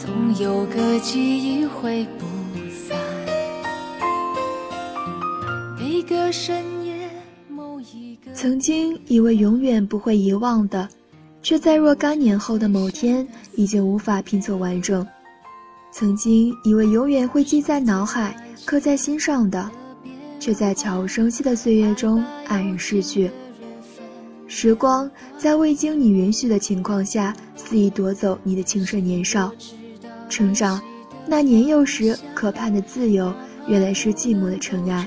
总有个记忆挥不散。每个深夜，某一个曾经以为永远不会遗忘的，却在若干年后的某天已经无法拼凑完整；曾经以为永远会记在脑海、刻在心上的，却在悄无声息的岁月中黯然逝去。时光在未经你允许的情况下，肆意夺走你的青春年少。成长，那年幼时渴盼的自由，原来是寂寞的尘埃。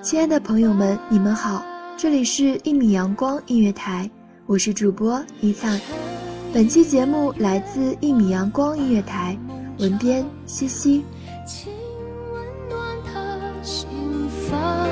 亲爱的朋友们，你们好，这里是一米阳光音乐台，我是主播一灿。本期节目来自一米阳光音乐台，文编西西。请温暖他心房，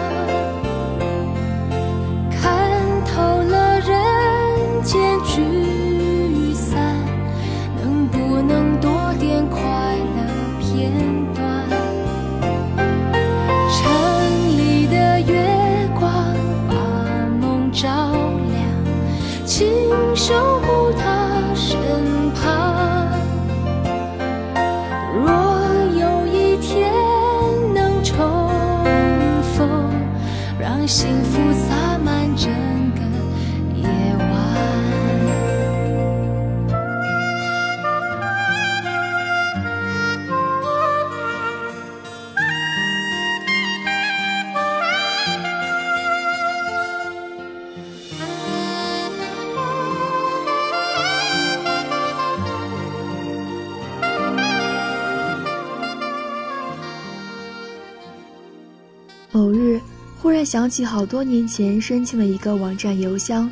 某日，忽然想起好多年前申请了一个网站邮箱，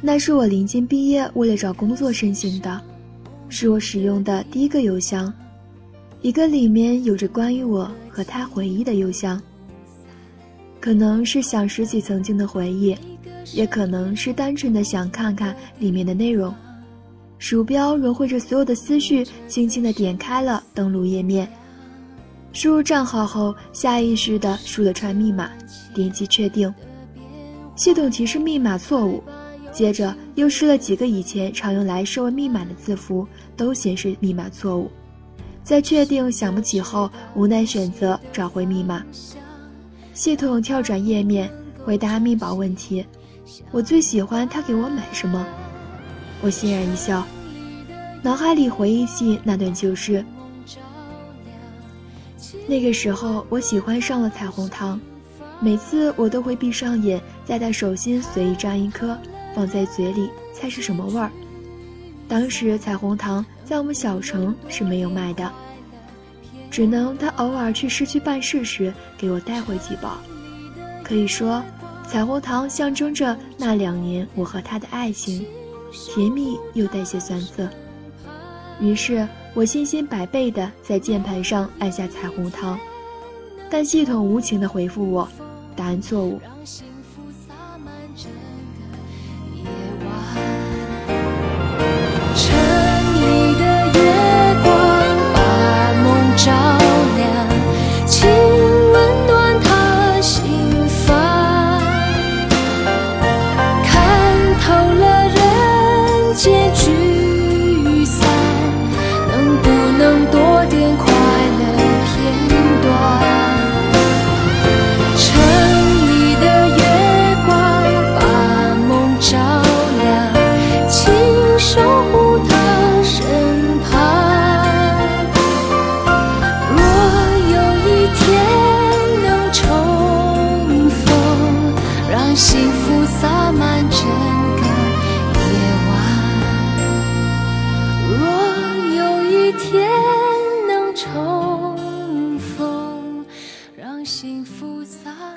那是我临近毕业为了找工作申请的，是我使用的第一个邮箱，一个里面有着关于我和他回忆的邮箱。可能是想拾起曾经的回忆，也可能是单纯的想看看里面的内容。鼠标融汇着所有的思绪，轻轻的点开了登录页面。输入账号后，下意识地输了串密码，点击确定。系统提示密码错误，接着又试了几个以前常用来设为密码的字符，都显示密码错误。在确定想不起后，无奈选择找回密码。系统跳转页面，回答密保问题。我最喜欢他给我买什么。我欣然一笑，脑海里回忆起那段旧事。那个时候，我喜欢上了彩虹糖，每次我都会闭上眼，在他手心随意沾一颗，放在嘴里，猜是什么味儿。当时彩虹糖在我们小城是没有卖的，只能他偶尔去市区办事时给我带回几包。可以说，彩虹糖象征着那两年我和他的爱情，甜蜜又带些酸涩。于是我信心百倍地在键盘上按下彩虹糖，但系统无情地回复我：答案错误。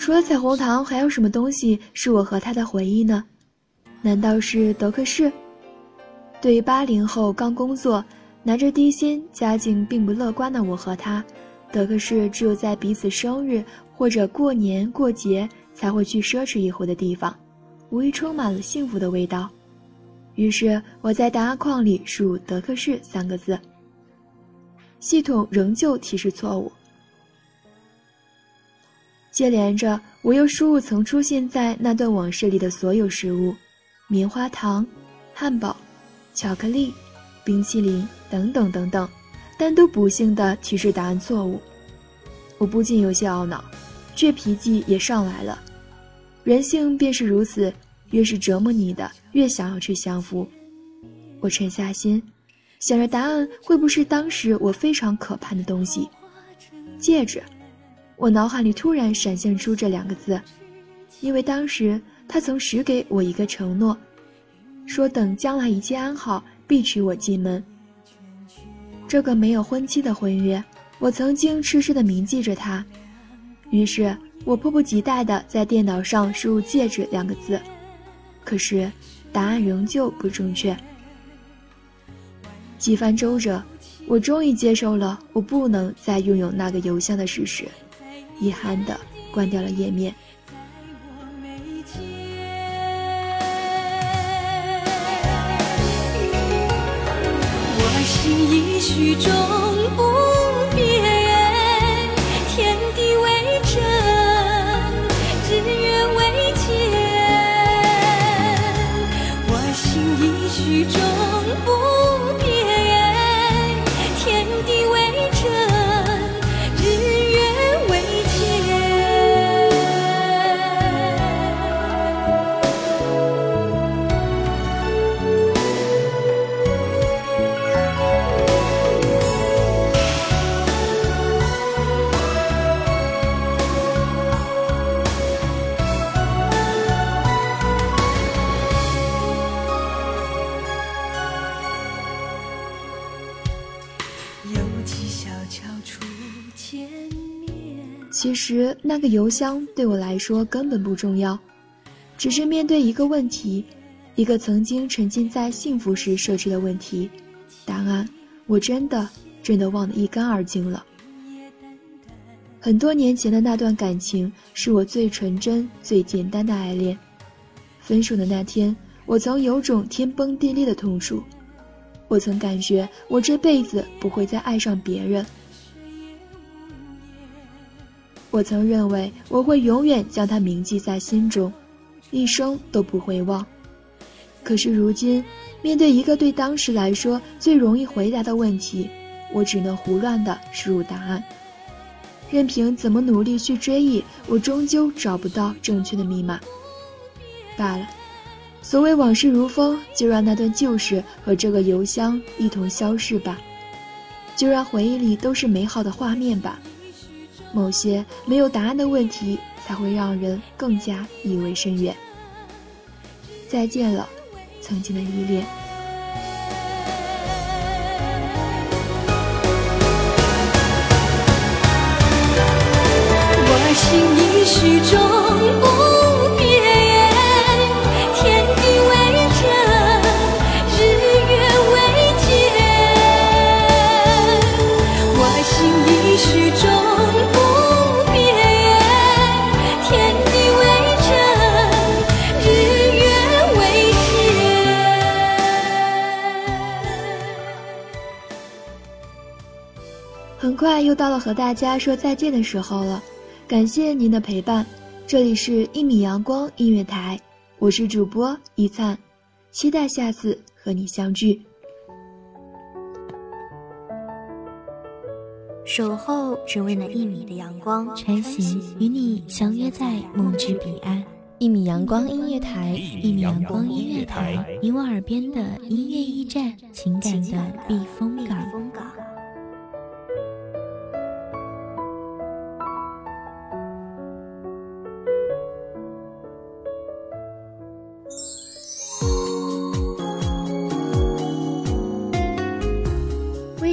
除了彩虹糖，还有什么东西是我和他的回忆呢？难道是德克士？对于八零后刚工作、拿着低薪、家境并不乐观的我和他，德克士只有在彼此生日或者过年过节才会去奢侈一回的地方，无疑充满了幸福的味道。于是我在答案框里输入“德克士”三个字，系统仍旧提示错误。接连着，我又输入曾出现在那段往事里的所有食物：棉花糖、汉堡、巧克力、冰淇淋等等等等，但都不幸的提示答案错误。我不禁有些懊恼，倔脾气也上来了。人性便是如此，越是折磨你的，越想要去降服。我沉下心，想着答案会不是当时我非常可盼的东西——戒指。我脑海里突然闪现出这两个字，因为当时他曾许给我一个承诺，说等将来一切安好，必娶我进门。这个没有婚期的婚约，我曾经痴痴地铭记着它。于是我迫不及待地在电脑上输入“戒指”两个字，可是答案仍旧不正确。几番周折，我终于接受了我不能再拥有那个邮箱的事实。遗憾的关掉了页面。我心已许终不其实那个邮箱对我来说根本不重要，只是面对一个问题，一个曾经沉浸在幸福时设置的问题，答案我真的真的忘得一干二净了。很多年前的那段感情是我最纯真、最简单的爱恋，分手的那天，我曾有种天崩地裂的痛楚，我曾感觉我这辈子不会再爱上别人。我曾认为我会永远将他铭记在心中，一生都不会忘。可是如今，面对一个对当时来说最容易回答的问题，我只能胡乱的输入答案。任凭怎么努力去追忆，我终究找不到正确的密码。罢了，所谓往事如风，就让那段旧事和这个邮箱一同消逝吧。就让回忆里都是美好的画面吧。某些没有答案的问题，才会让人更加意味深远。再见了，曾经的依恋。我心已许终不很快又到了和大家说再见的时候了，感谢您的陪伴。这里是一米阳光音乐台，我是主播一灿，期待下次和你相聚。守候只为那一米的阳光，穿行与你相约在梦之彼岸。一米阳光音乐台，一米阳光音乐台，你我耳边的音乐驿站，情感的避风港。